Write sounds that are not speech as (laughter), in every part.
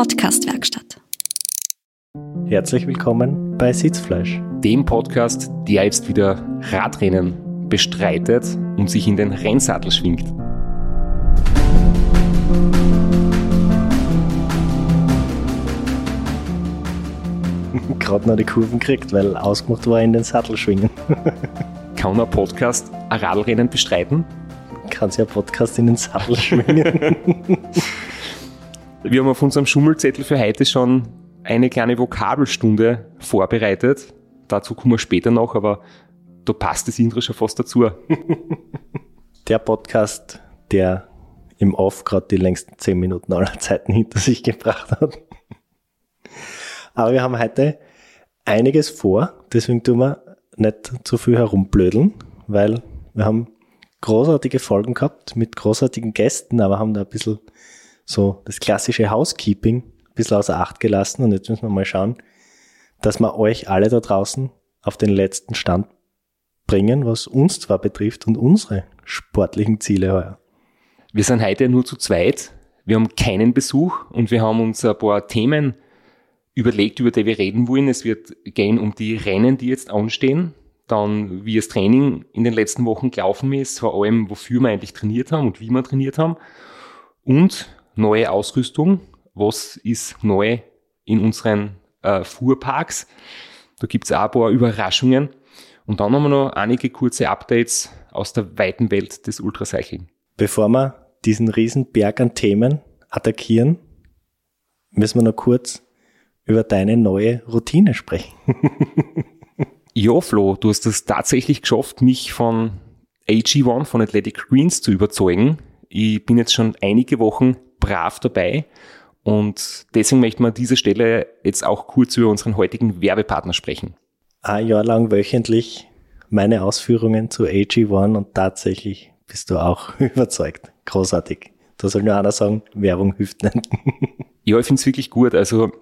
Podcastwerkstatt. Herzlich willkommen bei Sitzfleisch. Dem Podcast, der jetzt wieder Radrennen bestreitet und sich in den Rennsattel schwingt. (laughs) Gerade noch die Kurven gekriegt, weil ausgemacht war in den Sattel schwingen. (laughs) Kann ein Podcast ein Radrennen bestreiten? Kann sich ein Podcast in den Sattel schwingen. (laughs) Wir haben auf unserem Schummelzettel für heute schon eine kleine Vokabelstunde vorbereitet. Dazu kommen wir später noch, aber da passt das Intro schon fast dazu. (laughs) Der Podcast, der im Off gerade die längsten zehn Minuten aller Zeiten hinter sich gebracht hat. Aber wir haben heute einiges vor, deswegen tun wir nicht zu viel herumblödeln, weil wir haben großartige Folgen gehabt mit großartigen Gästen, aber haben da ein bisschen so das klassische Housekeeping ein bisschen außer Acht gelassen und jetzt müssen wir mal schauen, dass wir euch alle da draußen auf den letzten Stand bringen, was uns zwar betrifft und unsere sportlichen Ziele heuer. Wir sind heute nur zu zweit. Wir haben keinen Besuch und wir haben uns ein paar Themen überlegt, über die wir reden wollen. Es wird gehen um die Rennen, die jetzt anstehen. Dann, wie das Training in den letzten Wochen gelaufen ist, vor allem, wofür wir eigentlich trainiert haben und wie wir trainiert haben. Und neue Ausrüstung. Was ist neu in unseren äh, Fuhrparks? Da gibt es auch ein paar Überraschungen. Und dann haben wir noch einige kurze Updates aus der weiten Welt des Ultracycling. Bevor wir diesen riesen Berg an Themen attackieren, müssen wir noch kurz über deine neue Routine sprechen. (laughs) ja, Flo, du hast es tatsächlich geschafft, mich von AG1, von Athletic Greens zu überzeugen. Ich bin jetzt schon einige Wochen brav dabei und deswegen möchten wir an dieser Stelle jetzt auch kurz über unseren heutigen Werbepartner sprechen. Ein Jahr lang wöchentlich meine Ausführungen zu AG1 und tatsächlich bist du auch (laughs) überzeugt. Großartig. Da soll nur einer sagen, Werbung hilft nicht. (laughs) ja, ich finde es wirklich gut. Also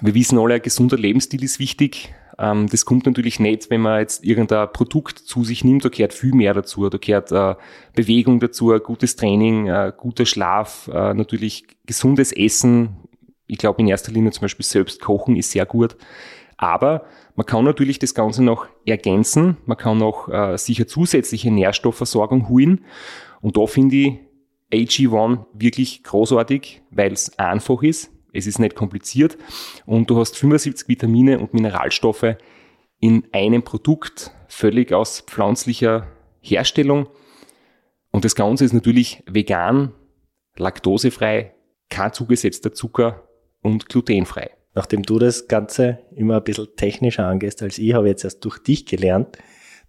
wir wissen alle, ein gesunder Lebensstil ist wichtig. Ähm, das kommt natürlich nicht, wenn man jetzt irgendein Produkt zu sich nimmt, da gehört viel mehr dazu. Da gehört äh, Bewegung dazu, gutes Training, äh, guter Schlaf, äh, natürlich gesundes Essen. Ich glaube in erster Linie zum Beispiel selbst kochen ist sehr gut. Aber man kann natürlich das Ganze noch ergänzen. Man kann noch äh, sicher zusätzliche Nährstoffversorgung holen. Und da finde ich AG1 wirklich großartig, weil es einfach ist. Es ist nicht kompliziert und du hast 75 Vitamine und Mineralstoffe in einem Produkt, völlig aus pflanzlicher Herstellung. Und das Ganze ist natürlich vegan, laktosefrei, kein zugesetzter Zucker und glutenfrei. Nachdem du das Ganze immer ein bisschen technischer angehst als ich, habe ich jetzt erst durch dich gelernt,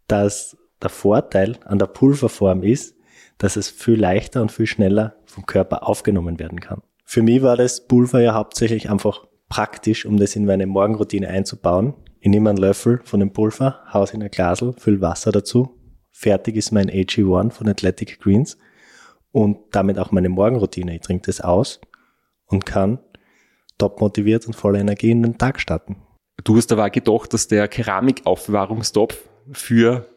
dass der Vorteil an der Pulverform ist, dass es viel leichter und viel schneller vom Körper aufgenommen werden kann. Für mich war das Pulver ja hauptsächlich einfach praktisch, um das in meine Morgenroutine einzubauen. Ich nehme einen Löffel von dem Pulver, haus in ein Glasel, fülle Wasser dazu. Fertig ist mein AG1 von Athletic Greens und damit auch meine Morgenroutine. Ich trinke das aus und kann top motiviert und voller Energie in den Tag starten. Du hast aber auch gedacht, dass der Keramikaufbewahrungstopf für,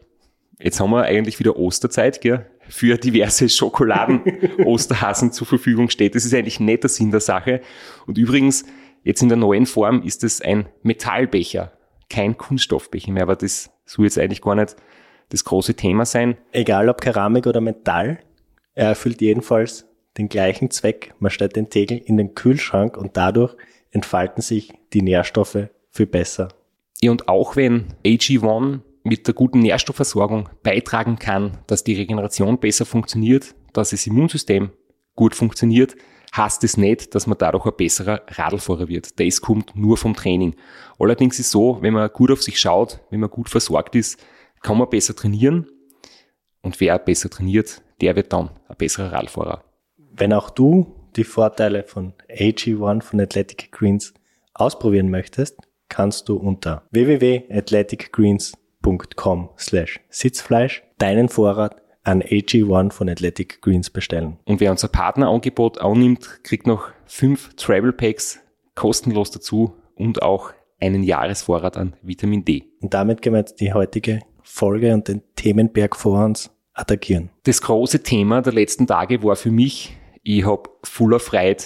jetzt haben wir eigentlich wieder Osterzeit, gell? Für diverse (laughs) Schokoladen Osterhasen zur Verfügung steht. Das ist eigentlich nicht der Sinn der Sache. Und übrigens, jetzt in der neuen Form ist es ein Metallbecher, kein Kunststoffbecher mehr, aber das soll jetzt eigentlich gar nicht das große Thema sein. Egal ob Keramik oder Metall, er erfüllt jedenfalls den gleichen Zweck. Man stellt den Tegel in den Kühlschrank und dadurch entfalten sich die Nährstoffe viel besser. Ja, und auch wenn AG1 mit der guten Nährstoffversorgung beitragen kann, dass die Regeneration besser funktioniert, dass das Immunsystem gut funktioniert, heißt es nicht, dass man dadurch ein besserer Radlfahrer wird. Das kommt nur vom Training. Allerdings ist so, wenn man gut auf sich schaut, wenn man gut versorgt ist, kann man besser trainieren. Und wer besser trainiert, der wird dann ein besserer Radfahrer. Wenn auch du die Vorteile von AG1 von Athletic Greens ausprobieren möchtest, kannst du unter www.athleticgreens.com patreon.com slash Sitzfleisch deinen Vorrat an AG1 von Athletic Greens bestellen. Und wer unser Partnerangebot annimmt, kriegt noch fünf Travel Packs kostenlos dazu und auch einen Jahresvorrat an Vitamin D. Und damit können wir jetzt die heutige Folge und den Themenberg vor uns attackieren. Das große Thema der letzten Tage war für mich, ich habe voller Freude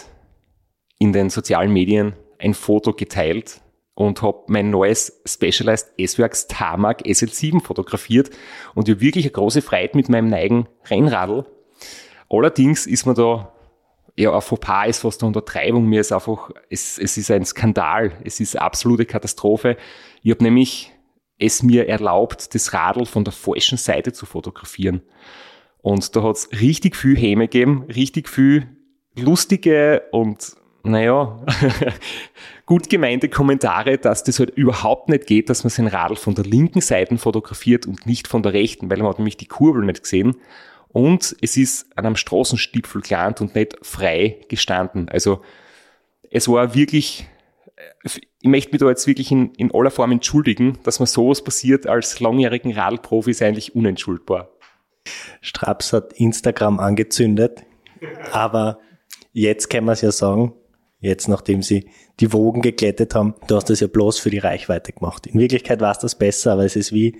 in den sozialen Medien ein Foto geteilt und habe mein neues Specialized S-Works Tarmac SL7 fotografiert und ich habe wirklich eine große Freude mit meinem neigen Rennradl. Allerdings ist mir da ja, ein Fauxpas ist fast eine Untertreibung. Mir ist einfach, es, es ist ein Skandal. Es ist eine absolute Katastrophe. Ich habe nämlich es mir erlaubt, das Radl von der falschen Seite zu fotografieren. Und da hat es richtig viel Häme gegeben, richtig viel lustige und naja, (laughs) gut gemeinte Kommentare, dass das halt überhaupt nicht geht, dass man sein Radl von der linken Seite fotografiert und nicht von der rechten, weil man hat nämlich die Kurbel nicht gesehen. Und es ist an einem Straßenstipfel gelandet und nicht frei gestanden. Also es war wirklich, ich möchte mich da jetzt wirklich in, in aller Form entschuldigen, dass mir sowas passiert als langjährigen Radlprofi ist eigentlich unentschuldbar. Straps hat Instagram angezündet, aber jetzt kann man es ja sagen, jetzt nachdem sie die Wogen geglättet haben, du hast das ja bloß für die Reichweite gemacht. In Wirklichkeit war es das besser, aber es ist wie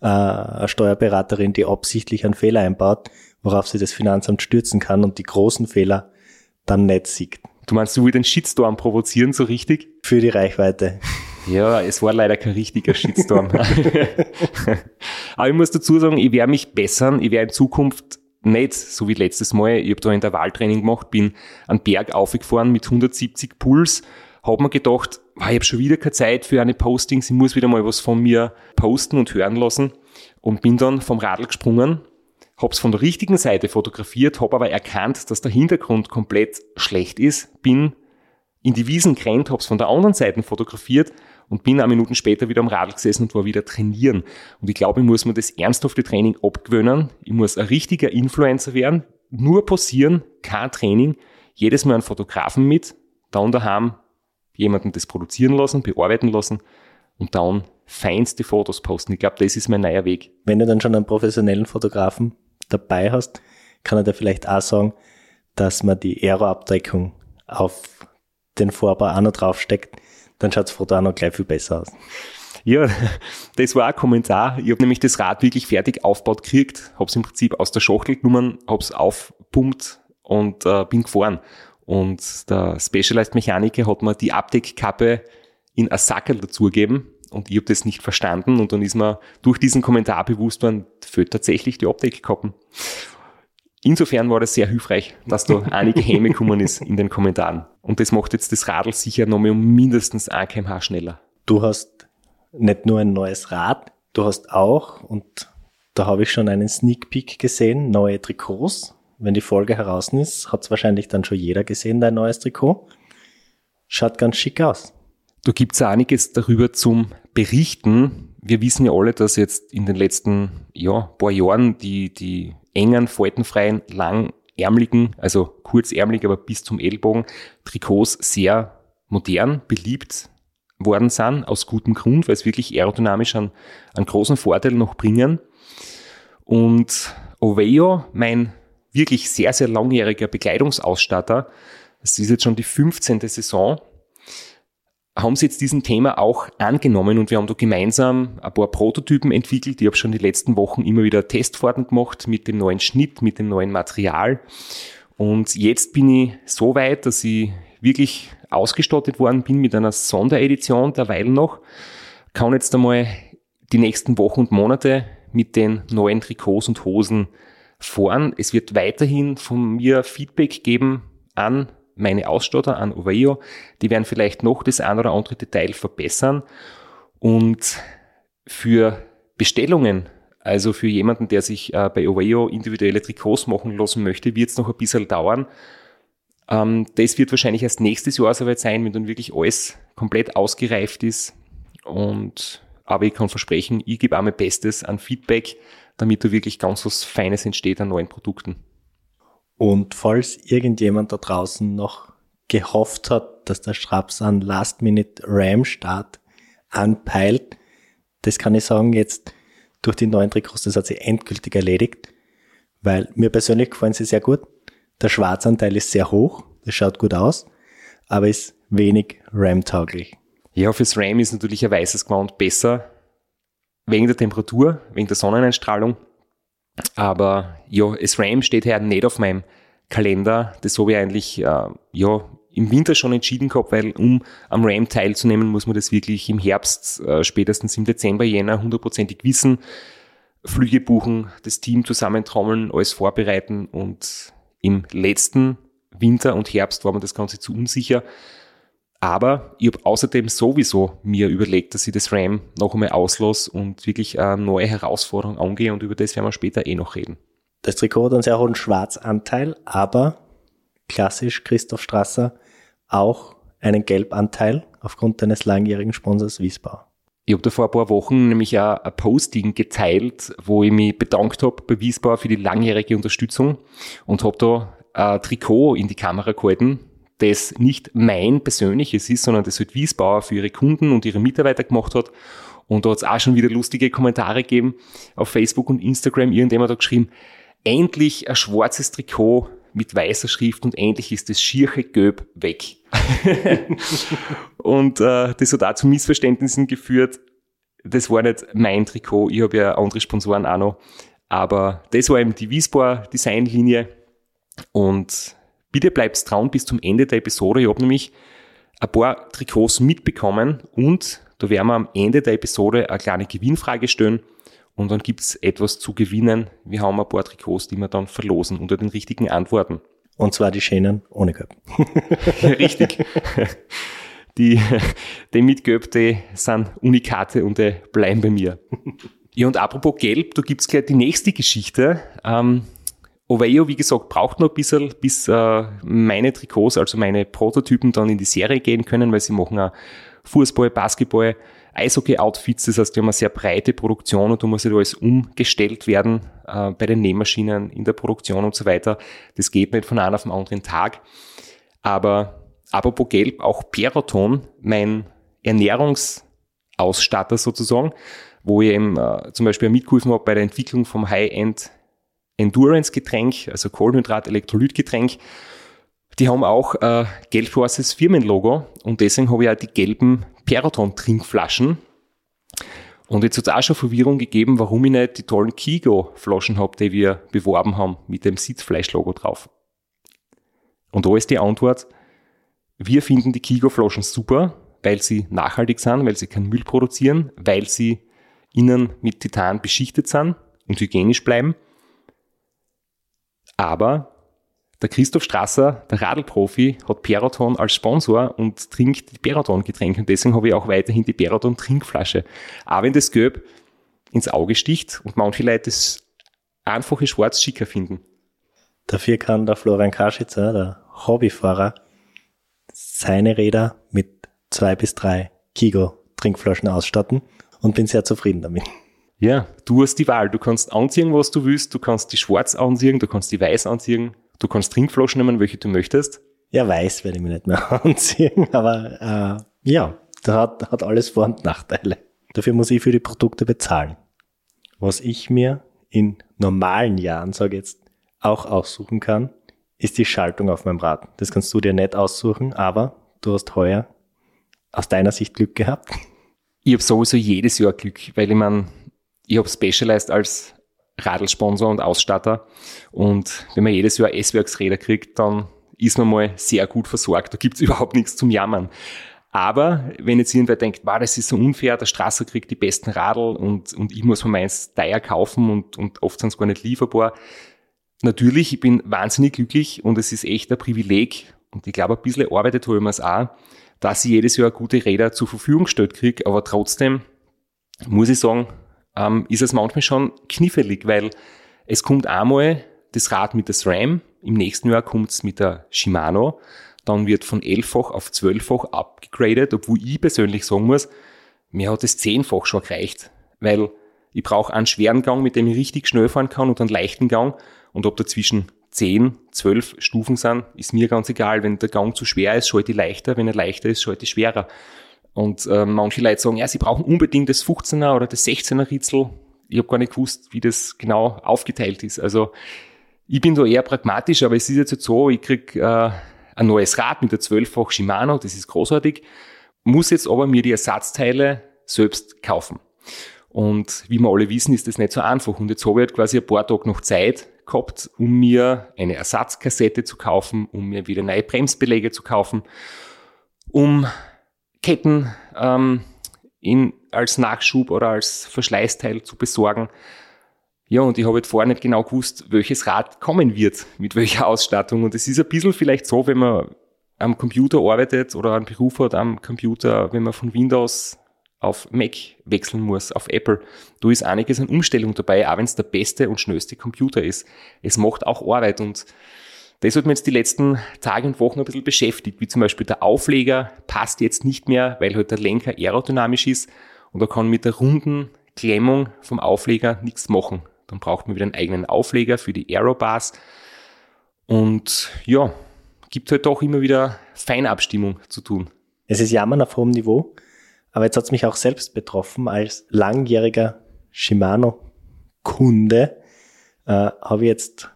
äh, eine Steuerberaterin, die absichtlich einen Fehler einbaut, worauf sie das Finanzamt stürzen kann und die großen Fehler dann nicht sieht. Du meinst, du willst den Shitstorm provozieren, so richtig? Für die Reichweite. Ja, es war leider kein richtiger Shitstorm. (laughs) Aber ich muss dazu sagen, ich werde mich bessern. Ich werde in Zukunft nicht, so wie letztes Mal, ich habe da Intervalltraining gemacht, bin einen Berg aufgefahren mit 170 Puls, habe mir gedacht, ich habe schon wieder keine Zeit für eine Postings, ich muss wieder mal was von mir posten und hören lassen. Und bin dann vom Radl gesprungen, habe es von der richtigen Seite fotografiert, habe aber erkannt, dass der Hintergrund komplett schlecht ist, bin in die Wiesen gerannt, habe es von der anderen Seite fotografiert und bin ein Minuten später wieder am Radl gesessen und war wieder trainieren. Und ich glaube, ich muss mir das ernsthafte Training abgewöhnen. Ich muss ein richtiger Influencer werden. Nur passieren, kein Training. Jedes Mal einen Fotografen mit, dann daheim jemanden das produzieren lassen, bearbeiten lassen und dann feinste Fotos posten. Ich glaube, das ist mein neuer Weg. Wenn du dann schon einen professionellen Fotografen dabei hast, kann er dir vielleicht auch sagen, dass man die Aeroabdeckung auf den Vorbau auch noch draufsteckt, dann schaut das Foto auch noch gleich viel besser aus. Ja, (laughs) das war ein Kommentar. Ich habe nämlich das Rad wirklich fertig aufgebaut gekriegt, habe es im Prinzip aus der Schachtel genommen, habe es aufpumpt und äh, bin gefahren. Und der Specialized Mechaniker hat mir die Abdeckkappe in ein Sackel dazugegeben und ich habe das nicht verstanden und dann ist mir durch diesen Kommentar bewusst worden, fehlt tatsächlich die Abdeckkappen. Insofern war das sehr hilfreich, dass da (laughs) einige Häme gekommen ist in den Kommentaren. Und das macht jetzt das Radl sicher nochmal um mindestens 1 kmh schneller. Du hast nicht nur ein neues Rad, du hast auch, und da habe ich schon einen Sneak Peek gesehen, neue Trikots. Wenn die Folge heraus ist, hat es wahrscheinlich dann schon jeder gesehen, dein neues Trikot. Schaut ganz schick aus. Da gibt's einiges darüber zum Berichten. Wir wissen ja alle, dass jetzt in den letzten ja, paar Jahren die, die engen, faltenfreien, langärmeligen, also kurzärmelig, aber bis zum Ellbogen, Trikots sehr modern, beliebt worden sind, aus gutem Grund, weil es wirklich aerodynamisch einen, einen großen Vorteil noch bringen. Und Oveo, mein wirklich sehr, sehr langjähriger Bekleidungsausstatter, das ist jetzt schon die 15. Saison, haben sie jetzt diesen Thema auch angenommen und wir haben da gemeinsam ein paar Prototypen entwickelt. Ich habe schon die letzten Wochen immer wieder Testfahrten gemacht mit dem neuen Schnitt, mit dem neuen Material. Und jetzt bin ich so weit, dass ich wirklich ausgestattet worden bin mit einer Sonderedition derweil noch. Kann jetzt einmal die nächsten Wochen und Monate mit den neuen Trikots und Hosen fahren. Es wird weiterhin von mir Feedback geben an meine Ausstatter an Oveo, die werden vielleicht noch das ein oder andere Detail verbessern. Und für Bestellungen, also für jemanden, der sich äh, bei Oveo individuelle Trikots machen lassen möchte, wird es noch ein bisschen dauern. Ähm, das wird wahrscheinlich erst nächstes Jahr soweit sein, wenn dann wirklich alles komplett ausgereift ist. Und aber ich kann versprechen, ich gebe auch mein Bestes an Feedback, damit da wirklich ganz was Feines entsteht an neuen Produkten. Und falls irgendjemand da draußen noch gehofft hat, dass der Schraps an Last-Minute-Ram-Start anpeilt, das kann ich sagen, jetzt durch die neuen Trikots, das hat sich endgültig erledigt, weil mir persönlich gefallen sie sehr gut. Der Schwarzanteil ist sehr hoch, das schaut gut aus, aber ist wenig RAM-tauglich. Ja, fürs RAM ist natürlich ein weißes Gewand besser, wegen der Temperatur, wegen der Sonneneinstrahlung. Aber ja, das RAM steht ja nicht auf meinem Kalender. Das habe ich eigentlich äh, ja, im Winter schon entschieden gehabt, weil um am RAM teilzunehmen, muss man das wirklich im Herbst, äh, spätestens im Dezember, Jänner hundertprozentig wissen. Flüge buchen, das Team zusammentrommeln, alles vorbereiten und im letzten Winter und Herbst war mir das Ganze zu unsicher. Aber ich habe außerdem sowieso mir überlegt, dass ich das RAM noch einmal auslasse und wirklich eine neue Herausforderung angehe und über das werden wir später eh noch reden. Das Trikot hat einen sehr hohen Schwarzanteil, aber klassisch Christoph Strasser auch einen Gelbanteil aufgrund deines langjährigen Sponsors Wiesbau. Ich habe da vor ein paar Wochen nämlich auch ein Posting geteilt, wo ich mich bedankt habe bei Wiesbau für die langjährige Unterstützung und habe da ein Trikot in die Kamera gehalten, das nicht mein persönliches ist, sondern das halt Wiesbauer für ihre Kunden und ihre Mitarbeiter gemacht hat. Und da hat es auch schon wieder lustige Kommentare gegeben auf Facebook und Instagram. Irgendjemand hat geschrieben, endlich ein schwarzes Trikot mit weißer Schrift und endlich ist das schierche Göb weg. (laughs) und äh, das hat auch zu Missverständnissen geführt. Das war nicht mein Trikot, ich habe ja andere Sponsoren auch noch. Aber das war eben die Wiesbaur Designlinie. Und bitte bleibt dran bis zum Ende der Episode. Ich habe nämlich ein paar Trikots mitbekommen und da werden wir am Ende der Episode eine kleine Gewinnfrage stellen und dann gibt's etwas zu gewinnen. Wir haben ein paar Trikots, die wir dann verlosen unter den richtigen Antworten. Und zwar die Schänen ohne Göb. (laughs) Richtig. Die, die mit Göb, die sind Unikate und die bleiben bei mir. Ja, und apropos Gelb, da gibt's gleich die nächste Geschichte. Ähm, Oveo, wie gesagt, braucht noch ein bisschen, bis äh, meine Trikots, also meine Prototypen dann in die Serie gehen können, weil sie machen auch Fußball, Basketball, Eishockey-Outfits, das heißt, die haben eine sehr breite Produktion und da muss halt alles umgestellt werden äh, bei den Nähmaschinen, in der Produktion und so weiter. Das geht nicht von einem auf den anderen Tag. Aber apropos Gelb, auch Peraton, mein Ernährungsausstatter sozusagen, wo ich eben äh, zum Beispiel mitgeholfen habe bei der Entwicklung vom High-End Endurance-Getränk, also Kohlenhydrat-Elektrolytgetränk. Die haben auch äh, gelb-schwarzes Firmenlogo und deswegen habe ich auch die gelben Peraton-Trinkflaschen. Und jetzt hat es auch schon Verwirrung gegeben, warum ich nicht die tollen Kigo-Flaschen habe, die wir beworben haben mit dem Sitzfleisch-Logo drauf. Und da ist die Antwort, wir finden die Kigo-Flaschen super, weil sie nachhaltig sind, weil sie keinen Müll produzieren, weil sie innen mit Titan beschichtet sind und hygienisch bleiben. Aber der Christoph Strasser, der Radlprofi, hat Peraton als Sponsor und trinkt die Peraton-Getränke. Und deswegen habe ich auch weiterhin die Peraton-Trinkflasche. Aber wenn das Gelb ins Auge sticht und manche Leute das einfache Schwarz schicker finden. Dafür kann der Florian Kaschitzer, der Hobbyfahrer, seine Räder mit zwei bis drei Kigo Trinkflaschen ausstatten und bin sehr zufrieden damit. Ja, du hast die Wahl. Du kannst anziehen, was du willst. Du kannst die schwarz anziehen, du kannst die weiß anziehen. Du kannst Trinkflaschen nehmen, welche du möchtest. Ja, weiß werde ich mir nicht mehr (laughs) anziehen, aber äh, ja, das hat, hat alles Vor- und Nachteile. Dafür muss ich für die Produkte bezahlen. Was ich mir in normalen Jahren, sage jetzt, auch aussuchen kann, ist die Schaltung auf meinem Rad. Das kannst du dir nicht aussuchen, aber du hast heuer aus deiner Sicht Glück gehabt. Ich habe sowieso jedes Jahr Glück, weil ich meine, ich habe Specialized als Radlsponsor und Ausstatter. Und wenn man jedes Jahr S-Werksräder kriegt, dann ist man mal sehr gut versorgt. Da gibt's (laughs) überhaupt nichts zum Jammern. Aber wenn jetzt irgendwer denkt, wow, das ist so unfair, der Strasser kriegt die besten Radl und, und ich muss mir meins teuer kaufen und, und oft sind es gar nicht lieferbar. Natürlich, ich bin wahnsinnig glücklich und es ist echt ein Privileg und ich glaube, ein bisschen arbeitet ich mir es auch, dass ich jedes Jahr gute Räder zur Verfügung gestellt kriege, aber trotzdem muss ich sagen, ähm, ist es manchmal schon knifflig, weil es kommt einmal das Rad mit der SRAM, im nächsten Jahr kommt es mit der Shimano, dann wird von elffach auf zwölffach abgegradet, obwohl ich persönlich sagen muss, mir hat es zehnfach schon gereicht, weil ich brauche einen schweren Gang, mit dem ich richtig schnell fahren kann und einen leichten Gang und ob dazwischen 10, 12 Stufen sind, ist mir ganz egal. Wenn der Gang zu schwer ist, schalte ich leichter, wenn er leichter ist, schalte ich schwerer. Und äh, manche Leute sagen, ja, sie brauchen unbedingt das 15er oder das 16er Ritzel. Ich habe gar nicht gewusst, wie das genau aufgeteilt ist. Also ich bin da eher pragmatisch, aber es ist jetzt so, ich krieg äh, ein neues Rad mit der 12-fach Shimano, das ist großartig, muss jetzt aber mir die Ersatzteile selbst kaufen. Und wie wir alle wissen, ist das nicht so einfach. Und jetzt habe ich halt quasi ein paar Tage noch Zeit, gehabt, um mir eine Ersatzkassette zu kaufen, um mir wieder neue Bremsbeläge zu kaufen, um Ketten ähm, in, als Nachschub oder als Verschleißteil zu besorgen. Ja, und ich habe jetzt vorher nicht genau gewusst, welches Rad kommen wird, mit welcher Ausstattung. Und es ist ein bisschen vielleicht so, wenn man am Computer arbeitet oder einen Beruf hat am Computer, wenn man von Windows auf Mac wechseln muss, auf Apple. Da ist einiges an Umstellung dabei, auch wenn es der beste und schnellste Computer ist. Es macht auch Arbeit und das hat mir jetzt die letzten Tage und Wochen ein bisschen beschäftigt, wie zum Beispiel der Aufleger passt jetzt nicht mehr, weil halt der Lenker aerodynamisch ist und da kann mit der runden Klemmung vom Aufleger nichts machen. Dann braucht man wieder einen eigenen Aufleger für die Aerobars und ja, gibt halt doch immer wieder Feinabstimmung zu tun. Es ist Jammern auf hohem Niveau, aber jetzt hat es mich auch selbst betroffen. Als langjähriger Shimano-Kunde äh, habe ich jetzt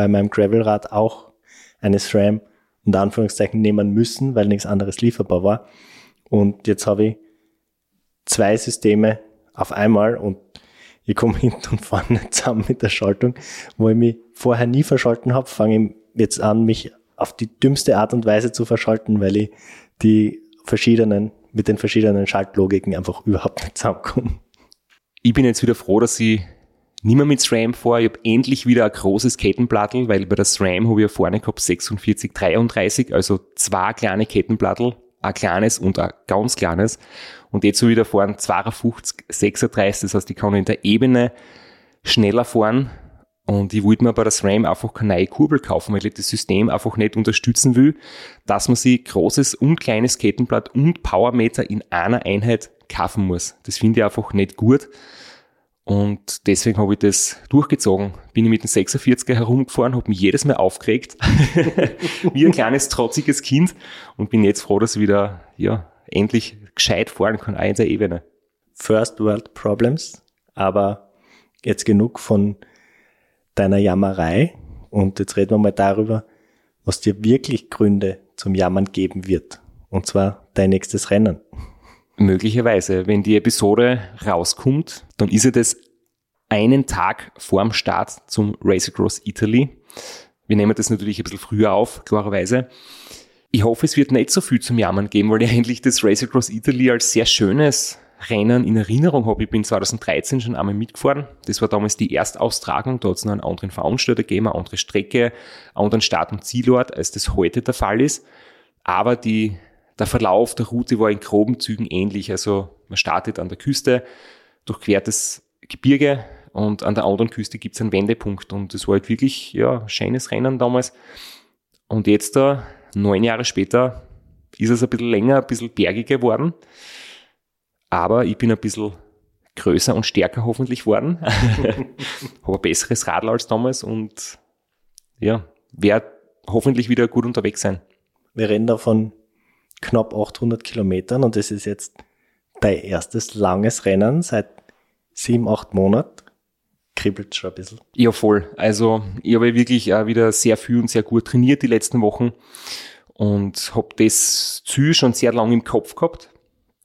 bei meinem Gravelrad auch eine SRAM unter Anführungszeichen nehmen müssen, weil nichts anderes lieferbar war. Und jetzt habe ich zwei Systeme auf einmal und ich komme (laughs) hinten und vorne zusammen mit der Schaltung, wo ich mich vorher nie verschalten habe, fange ich jetzt an, mich auf die dümmste Art und Weise zu verschalten, weil ich die verschiedenen, mit den verschiedenen Schaltlogiken einfach überhaupt nicht zusammenkomme. Ich bin jetzt wieder froh, dass ich nicht mehr mit SRAM vor. Ich habe endlich wieder ein großes Kettenplattel, weil bei der SRAM habe ich ja vorne gehabt 46, 33, also zwei kleine Kettenplattel, ein kleines und ein ganz kleines. Und jetzt habe ich da vorne 52, 36, das heißt, ich kann in der Ebene schneller fahren und ich wollte mir bei der SRAM einfach keine neue Kurbel kaufen, weil ich das System einfach nicht unterstützen will, dass man sich großes und kleines Kettenblatt und Powermeter in einer Einheit kaufen muss. Das finde ich einfach nicht gut. Und deswegen habe ich das durchgezogen. Bin ich mit dem 46er herumgefahren, habe mich jedes Mal aufgeregt, (laughs) wie ein kleines trotziges Kind und bin jetzt froh, dass ich wieder ja, endlich gescheit fahren kann, auch in der Ebene. First World Problems, aber jetzt genug von deiner Jammerei. Und jetzt reden wir mal darüber, was dir wirklich Gründe zum Jammern geben wird. Und zwar dein nächstes Rennen. Möglicherweise, wenn die Episode rauskommt, dann ist es das einen Tag vorm Start zum Race Across Italy. Wir nehmen das natürlich ein bisschen früher auf, klarerweise. Ich hoffe, es wird nicht so viel zum Jammern geben, weil ich eigentlich das Race Across Italy als sehr schönes Rennen in Erinnerung habe. Ich bin 2013 schon einmal mitgefahren. Das war damals die Erstaustragung. Da hat es noch einen anderen Veranstalter gegeben, eine andere Strecke, einen anderen Start- und Zielort, als das heute der Fall ist. Aber die, der Verlauf der Route war in groben Zügen ähnlich. Also man startet an der Küste, durchquert das Gebirge und an der anderen Küste gibt es einen Wendepunkt. Und das war halt wirklich ja, ein schönes Rennen damals. Und jetzt da, neun Jahre später, ist es ein bisschen länger, ein bisschen bergiger geworden. Aber ich bin ein bisschen größer und stärker hoffentlich geworden. (laughs) Habe ein besseres Radl als damals und ja, werde hoffentlich wieder gut unterwegs sein. Wir reden da von knapp 800 Kilometern und das ist jetzt dein erstes langes Rennen seit sieben, acht Monaten. Kribbelt schon ein bisschen. Ja, voll. Also ich habe wirklich auch wieder sehr viel und sehr gut trainiert die letzten Wochen und habe das Ziel schon sehr lange im Kopf gehabt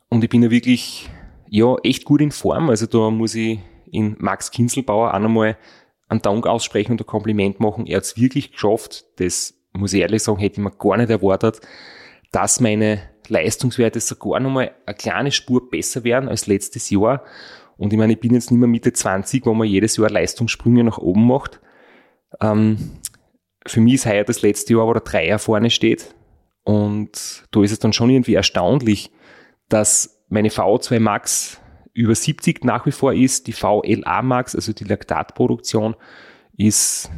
und ich bin ja wirklich, ja, echt gut in Form. Also da muss ich in Max Kinzelbauer auch nochmal einen Dank aussprechen und ein Kompliment machen. Er hat es wirklich geschafft. Das muss ich ehrlich sagen, hätte ich mir gar nicht erwartet, dass meine Leistungswerte sogar nochmal eine kleine Spur besser werden als letztes Jahr. Und ich meine, ich bin jetzt nicht mehr Mitte 20, wo man jedes Jahr Leistungssprünge nach oben macht. Ähm, für mich ist heuer das letzte Jahr, wo der Dreier vorne steht. Und da ist es dann schon irgendwie erstaunlich, dass meine VO2 Max über 70 nach wie vor ist. Die VLA Max, also die Laktatproduktion, ist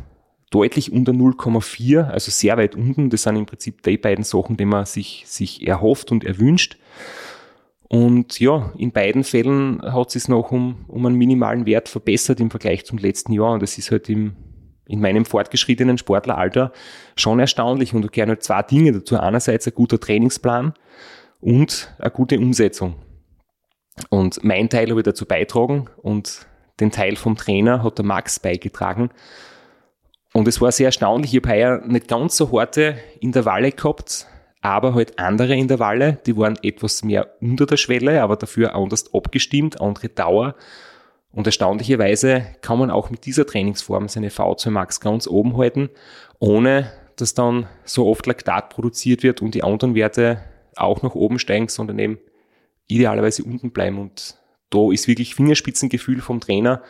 deutlich unter 0,4, also sehr weit unten. Das sind im Prinzip die beiden Sachen, die man sich, sich erhofft und erwünscht. Und ja, in beiden Fällen hat es noch um, um einen minimalen Wert verbessert im Vergleich zum letzten Jahr. Und das ist halt im, in meinem fortgeschrittenen Sportleralter schon erstaunlich. Und da gehören halt zwei Dinge dazu. Einerseits ein guter Trainingsplan und eine gute Umsetzung. Und mein Teil habe ich dazu beitragen und den Teil vom Trainer hat der Max beigetragen. Und es war sehr erstaunlich. Ich habe heuer nicht ganz so harte Intervalle gehabt, aber halt andere Intervalle, die waren etwas mehr unter der Schwelle, aber dafür anders abgestimmt, andere Dauer. Und erstaunlicherweise kann man auch mit dieser Trainingsform seine V2 Max ganz oben halten, ohne dass dann so oft Laktat produziert wird und die anderen Werte auch nach oben steigen, sondern eben idealerweise unten bleiben. Und da ist wirklich Fingerspitzengefühl vom Trainer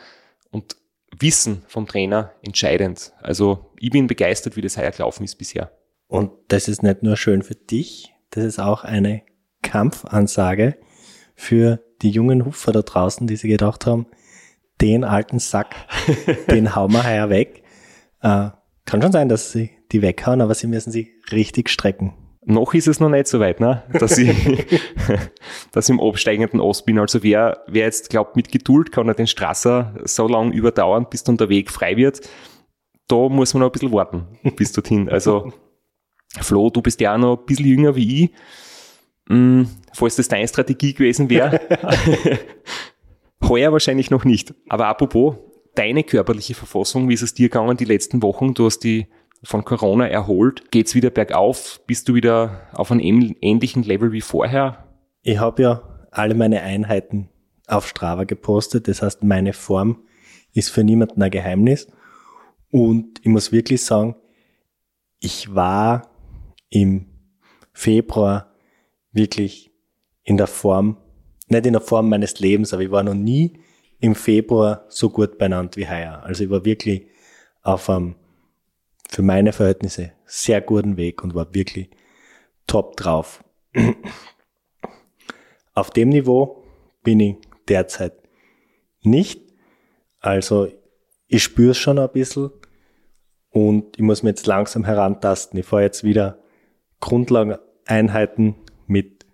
und Wissen vom Trainer entscheidend. Also ich bin begeistert, wie das heuer gelaufen ist bisher. Und das ist nicht nur schön für dich, das ist auch eine Kampfansage für die jungen Hupfer da draußen, die sich gedacht haben, den alten Sack, (laughs) den hauen wir heuer weg. Äh, kann schon sein, dass sie die weghauen, aber sie müssen sie richtig strecken. Noch ist es noch nicht so weit, ne? dass, ich, (laughs) dass ich im absteigenden Ost bin. Also wer, wer jetzt glaubt, mit Geduld kann er den Strasser so lange überdauern, bis dann der Weg frei wird. Da muss man noch ein bisschen warten bis dorthin. Also Flo, du bist ja auch noch ein bisschen jünger wie ich. Hm, falls das deine Strategie gewesen wäre. (laughs) Heuer wahrscheinlich noch nicht. Aber apropos, deine körperliche Verfassung, wie ist es dir gegangen die letzten Wochen? Du hast die von Corona erholt. Geht's wieder bergauf? Bist du wieder auf einem ähnlichen Level wie vorher? Ich habe ja alle meine Einheiten auf Strava gepostet. Das heißt, meine Form ist für niemanden ein Geheimnis. Und ich muss wirklich sagen, ich war im Februar wirklich in der Form, nicht in der Form meines Lebens, aber ich war noch nie im Februar so gut benannt wie heuer. Also ich war wirklich auf einem für meine Verhältnisse sehr guten Weg und war wirklich top drauf. Auf dem Niveau bin ich derzeit nicht. Also ich spüre es schon ein bisschen und ich muss mir jetzt langsam herantasten. Ich fahre jetzt wieder Grundlageneinheiten mit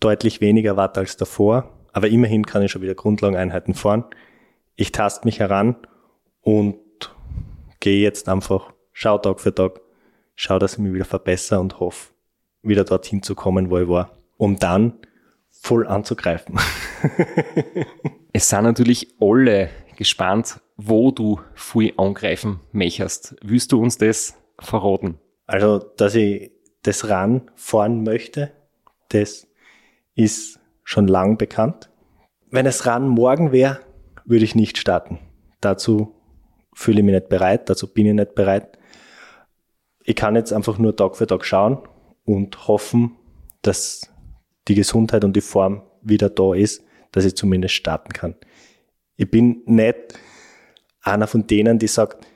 deutlich weniger Watt als davor, aber immerhin kann ich schon wieder Grundlageneinheiten fahren. Ich taste mich heran und gehe jetzt einfach, schau Tag für Tag, schau, dass ich mich wieder verbessere und hoffe, wieder dorthin zu kommen, wo ich war, um dann voll anzugreifen. (laughs) es sind natürlich alle gespannt, wo du voll angreifen möchtest. Willst du uns das verraten? Also, dass ich das RAN fahren möchte, das ist schon lang bekannt. Wenn es RAN morgen wäre, würde ich nicht starten. Dazu fühle ich mich nicht bereit, dazu bin ich nicht bereit. Ich kann jetzt einfach nur Tag für Tag schauen und hoffen, dass die Gesundheit und die Form wieder da ist, dass ich zumindest starten kann. Ich bin nicht einer von denen, die sagt,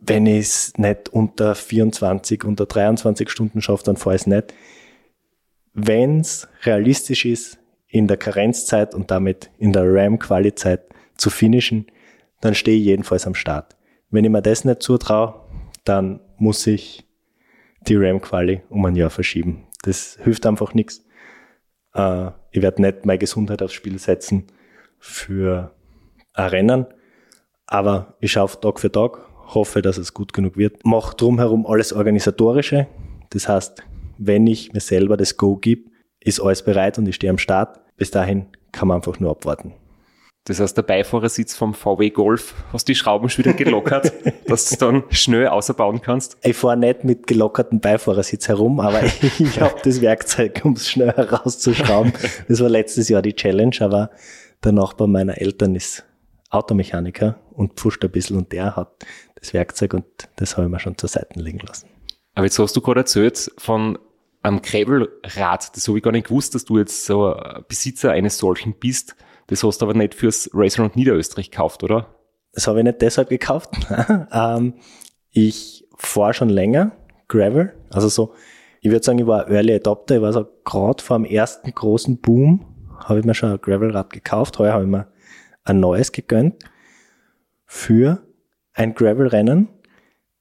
wenn ich es nicht unter 24, unter 23 Stunden schaffe, dann fahre ich es nicht. Wenn es realistisch ist, in der Karenzzeit und damit in der RAM-Quali-Zeit zu finishen, dann stehe ich jedenfalls am Start. Wenn ich mir das nicht zutraue, dann muss ich die RAM-Quali um ein Jahr verschieben. Das hilft einfach nichts. Äh, ich werde nicht meine Gesundheit aufs Spiel setzen für ein Rennen, aber ich schaue Tag für Tag, hoffe, dass es gut genug wird. Mache drumherum alles Organisatorische. Das heißt, wenn ich mir selber das Go gebe, ist alles bereit und ich stehe am Start. Bis dahin kann man einfach nur abwarten. Das heißt, der Beifahrersitz vom VW Golf hast die Schrauben schon wieder gelockert, (laughs) dass du dann schnell außerbauen kannst. Ich fahre nicht mit gelockertem Beifahrersitz herum, aber (laughs) ich, habe das Werkzeug, um es schnell herauszuschrauben. (laughs) Das war letztes Jahr die Challenge, aber der Nachbar meiner Eltern ist Automechaniker und pfuscht ein bisschen und der hat das Werkzeug und das habe ich mir schon zur Seite legen lassen. Aber jetzt hast du gerade erzählt von einem Gravelrad. Das habe ich gar nicht gewusst, dass du jetzt so Besitzer eines solchen bist. Das hast du aber nicht fürs Raceround Niederösterreich gekauft, oder? Das habe ich nicht deshalb gekauft. (laughs) ähm, ich fahre schon länger Gravel. Also so, ich würde sagen, ich war Early Adopter. Ich war so gerade vor dem ersten großen Boom habe ich mir schon ein Gravelrad gekauft. Heuer habe ich mir ein neues gegönnt für ein Gravelrennen,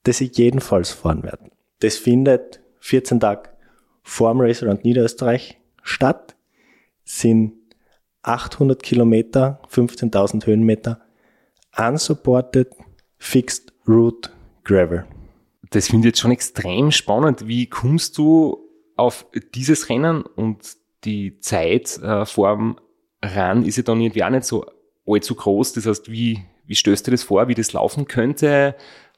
das ich jedenfalls fahren werde. Das findet 14 Tage vor dem Raceround Niederösterreich statt, sind 800 Kilometer, 15.000 Höhenmeter, unsupported Fixed Route Gravel. Das finde ich jetzt schon extrem spannend. Wie kommst du auf dieses Rennen und die Zeit äh, vor dem Run ist ja dann irgendwie auch nicht so allzu groß. Das heißt, wie, wie stößt du das vor, wie das laufen könnte?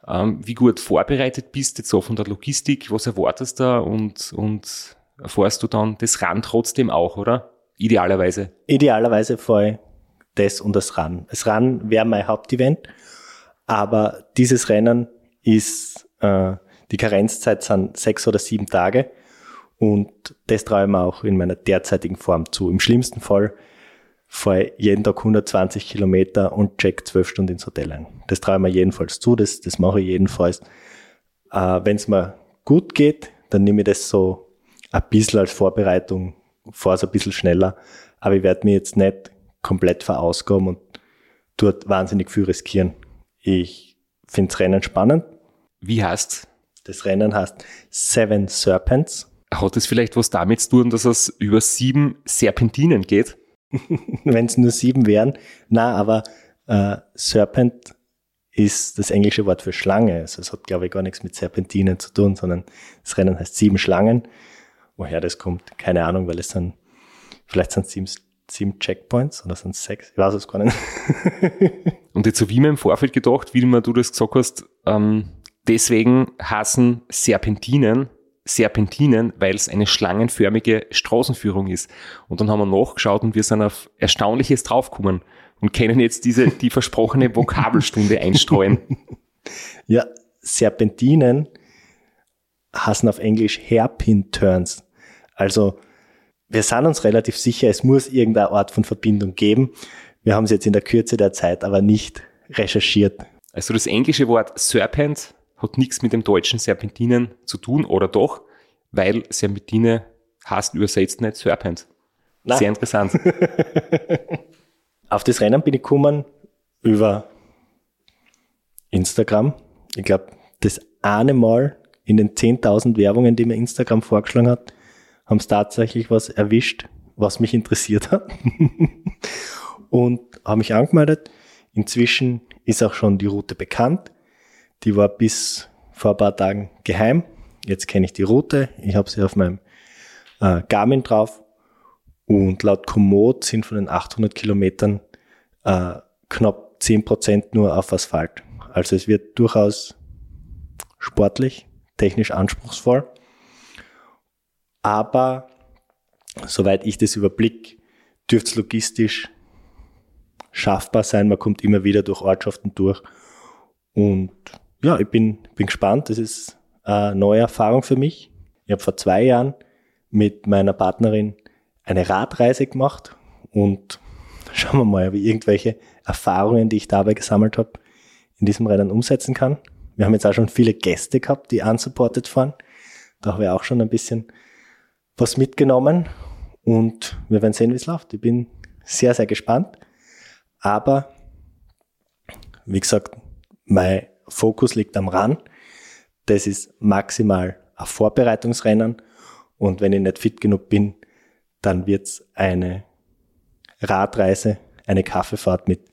Ähm, wie gut vorbereitet bist du jetzt so von der Logistik? Was erwartest du da und, und erfährst du dann das Run trotzdem auch, oder? Idealerweise. Idealerweise fahre ich das und das Run. Das Run wäre mein Hauptevent, aber dieses Rennen ist, äh, die Karenzzeit sind sechs oder sieben Tage und das traue ich mir auch in meiner derzeitigen Form zu. Im schlimmsten Fall fahre ich jeden Tag 120 Kilometer und check zwölf Stunden ins Hotel ein. Das traue ich mir jedenfalls zu, das, das mache ich jedenfalls. Äh, Wenn es mir gut geht, dann nehme ich das so ein bisschen als Vorbereitung, fahre es ein bisschen schneller, aber ich werde mir jetzt nicht komplett verausgaben und dort wahnsinnig viel riskieren. Ich finde das Rennen spannend. Wie heißt Das Rennen heißt Seven Serpents. Hat es vielleicht was damit zu tun, dass es über sieben Serpentinen geht? (laughs) Wenn es nur sieben wären. Na, aber äh, Serpent ist das englische Wort für Schlange. Also es hat, glaube ich, gar nichts mit Serpentinen zu tun, sondern das Rennen heißt sieben Schlangen. Woher das kommt, keine Ahnung, weil es sind, vielleicht sind es sieben, Checkpoints oder sind es sechs? Ich weiß es gar nicht. (laughs) Und jetzt habe ich mir im Vorfeld gedacht, wie immer du das gesagt hast, ähm, deswegen hassen Serpentinen Serpentinen, weil es eine schlangenförmige Straßenführung ist. Und dann haben wir nachgeschaut und wir sind auf Erstaunliches draufgekommen und können jetzt diese, die versprochene Vokabelstunde (laughs) einstreuen. Ja, Serpentinen heißen auf Englisch Hairpin Turns. Also wir sind uns relativ sicher, es muss irgendeine Art von Verbindung geben. Wir haben es jetzt in der Kürze der Zeit aber nicht recherchiert. Also das englische Wort Serpent hat nichts mit dem deutschen Serpentinen zu tun, oder doch? Weil Serpentine heißt übersetzt nicht Serpent. Na. Sehr interessant. (laughs) Auf das Rennen bin ich gekommen über Instagram. Ich glaube, das eine Mal in den 10.000 Werbungen, die mir Instagram vorgeschlagen hat, haben es tatsächlich was erwischt, was mich interessiert hat. (laughs) und habe mich angemeldet. Inzwischen ist auch schon die Route bekannt. Die war bis vor ein paar Tagen geheim. Jetzt kenne ich die Route. Ich habe sie auf meinem äh, Garmin drauf. Und laut Komoot sind von den 800 Kilometern äh, knapp 10% nur auf Asphalt. Also es wird durchaus sportlich, technisch anspruchsvoll. Aber soweit ich das überblick, dürfte es logistisch schaffbar sein. Man kommt immer wieder durch Ortschaften durch. Und ja, ich bin, bin gespannt. Das ist eine neue Erfahrung für mich. Ich habe vor zwei Jahren mit meiner Partnerin eine Radreise gemacht und schauen wir mal, ob ich irgendwelche Erfahrungen, die ich dabei gesammelt habe, in diesem Rennen umsetzen kann. Wir haben jetzt auch schon viele Gäste gehabt, die unsupported fahren. Da habe ich auch schon ein bisschen was mitgenommen und wir werden sehen, wie es läuft. Ich bin sehr, sehr gespannt. Aber wie gesagt, mein Fokus liegt am Run. Das ist maximal ein Vorbereitungsrennen und wenn ich nicht fit genug bin, dann wird's eine Radreise, eine Kaffeefahrt mit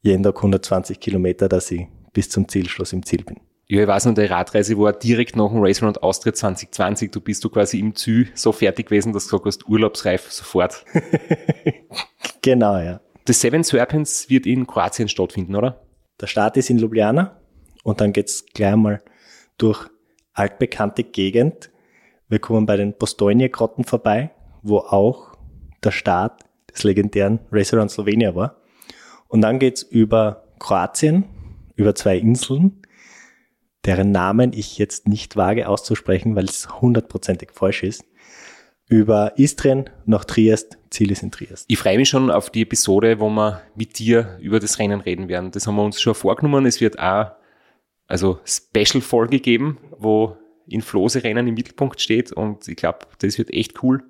jeden Tag 120 Kilometer, dass ich bis zum Zielschluss im Ziel bin. Ja, ich weiß noch, die Radreise war direkt nach dem Race Round Austria 2020. Du bist du quasi im Ziel so fertig gewesen, dass du gesagt hast, urlaubsreif sofort. (laughs) genau, ja. Das Seven Serpents wird in Kroatien stattfinden, oder? Der Start ist in Ljubljana und dann geht's gleich mal durch altbekannte Gegend. Wir kommen bei den Postojnje-Grotten vorbei, wo auch der Start des legendären Race Around Slovenia war. Und dann geht's über Kroatien, über zwei Inseln, deren Namen ich jetzt nicht wage auszusprechen, weil es hundertprozentig falsch ist. Über Istrien nach Triest, Ziel ist in Triest. Ich freue mich schon auf die Episode, wo wir mit dir über das Rennen reden werden. Das haben wir uns schon vorgenommen. Es wird auch also Special-Folge geben, wo in Flose-Rennen im Mittelpunkt steht und ich glaube, das wird echt cool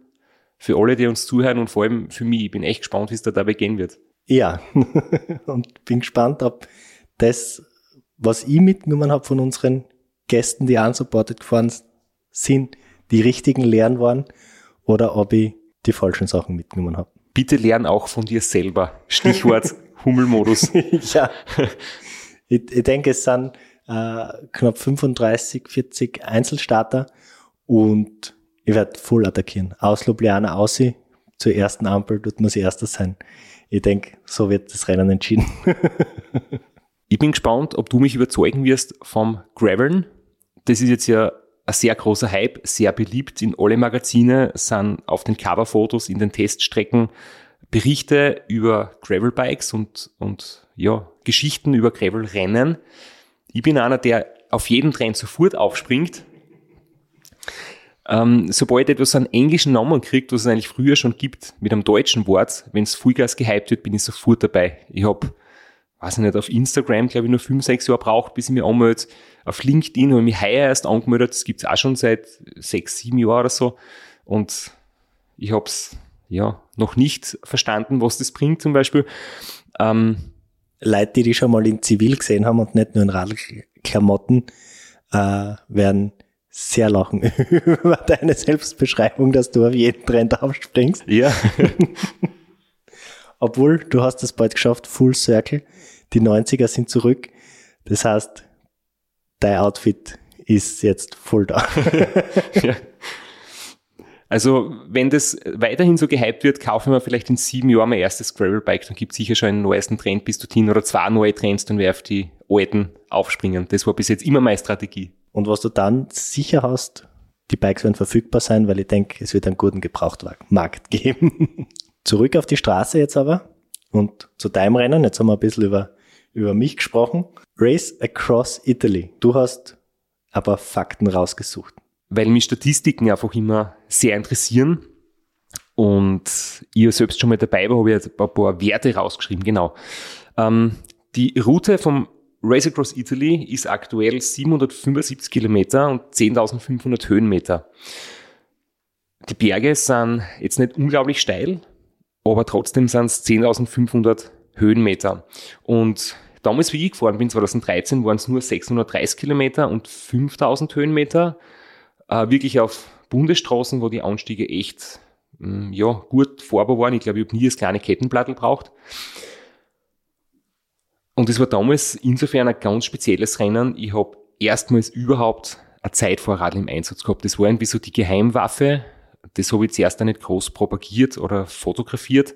für alle, die uns zuhören und vor allem für mich. Ich bin echt gespannt, wie es da dabei gehen wird. Ja, (laughs) und bin gespannt, ob das, was ich mitgenommen habe von unseren Gästen, die unsupported gefahren sind, die richtigen Lehren waren oder ob ich die falschen Sachen mitgenommen habe. Bitte lern auch von dir selber. Stichwort (laughs) Hummelmodus. (laughs) ja, ich, ich denke, es sind äh, knapp 35, 40 Einzelstarter und ich werde voll attackieren. Aus Ljubljana aus zur ersten Ampel, dort muss ich erster sein. Ich denke, so wird das Rennen entschieden. (laughs) ich bin gespannt, ob du mich überzeugen wirst vom Graveln. Das ist jetzt ja ein sehr großer Hype, sehr beliebt in alle Magazine, sind auf den Coverfotos, in den Teststrecken Berichte über Gravelbikes und, und ja, Geschichten über Gravelrennen. Ich bin einer, der auf jeden Trend sofort aufspringt. Ähm, sobald etwas einen englischen Namen kriegt, was es eigentlich früher schon gibt, mit einem deutschen Wort, wenn es Vollgas gehypt wird, bin ich sofort dabei. Ich habe, weiß ich nicht, auf Instagram, glaube ich, nur fünf, sechs Jahre braucht, bis ich mich anmelde. Auf LinkedIn habe ich mich heuer erst angemeldet, das gibt's auch schon seit sechs, sieben Jahren oder so. Und ich habe es ja noch nicht verstanden, was das bringt zum Beispiel. Ähm, Leute, die dich schon mal in Zivil gesehen haben und nicht nur in Radklamotten, äh, werden sehr lachen (laughs) über deine Selbstbeschreibung, dass du auf jeden Trend aufspringst. Ja. (laughs) Obwohl, du hast es bald geschafft, Full Circle. Die 90er sind zurück. Das heißt, dein Outfit ist jetzt voll da. (laughs) ja. Also, wenn das weiterhin so gehypt wird, kaufen wir vielleicht in sieben Jahren mein erstes Gravel-Bike, dann gibt es sicher schon einen neuesten Trend bis dorthin oder zwei neue Trends, dann werf die alten aufspringen. Das war bis jetzt immer meine Strategie. Und was du dann sicher hast, die Bikes werden verfügbar sein, weil ich denke, es wird einen guten Gebrauchtmarkt geben. (laughs) Zurück auf die Straße jetzt aber und zu deinem Rennen. Jetzt haben wir ein bisschen über, über mich gesprochen. Race Across Italy. Du hast aber Fakten rausgesucht weil mich Statistiken einfach immer sehr interessieren. Und ihr selbst schon mal dabei war, habe ich ein paar Werte rausgeschrieben, genau. Ähm, die Route vom Race Across Italy ist aktuell 775 Kilometer und 10.500 Höhenmeter. Die Berge sind jetzt nicht unglaublich steil, aber trotzdem sind es 10.500 Höhenmeter. Und damals, wie ich gefahren bin, 2013, waren es nur 630 Kilometer und 5000 Höhenmeter äh, wirklich auf Bundesstraßen, wo die Anstiege echt mh, mm, ja, gut fahrbar waren. Ich glaube, ich habe nie das kleine Kettenblatt gebraucht. Und es war damals insofern ein ganz spezielles Rennen. Ich habe erstmals überhaupt ein Zeitvorrat im Einsatz gehabt. Das war irgendwie so die Geheimwaffe. Das habe ich zuerst auch nicht groß propagiert oder fotografiert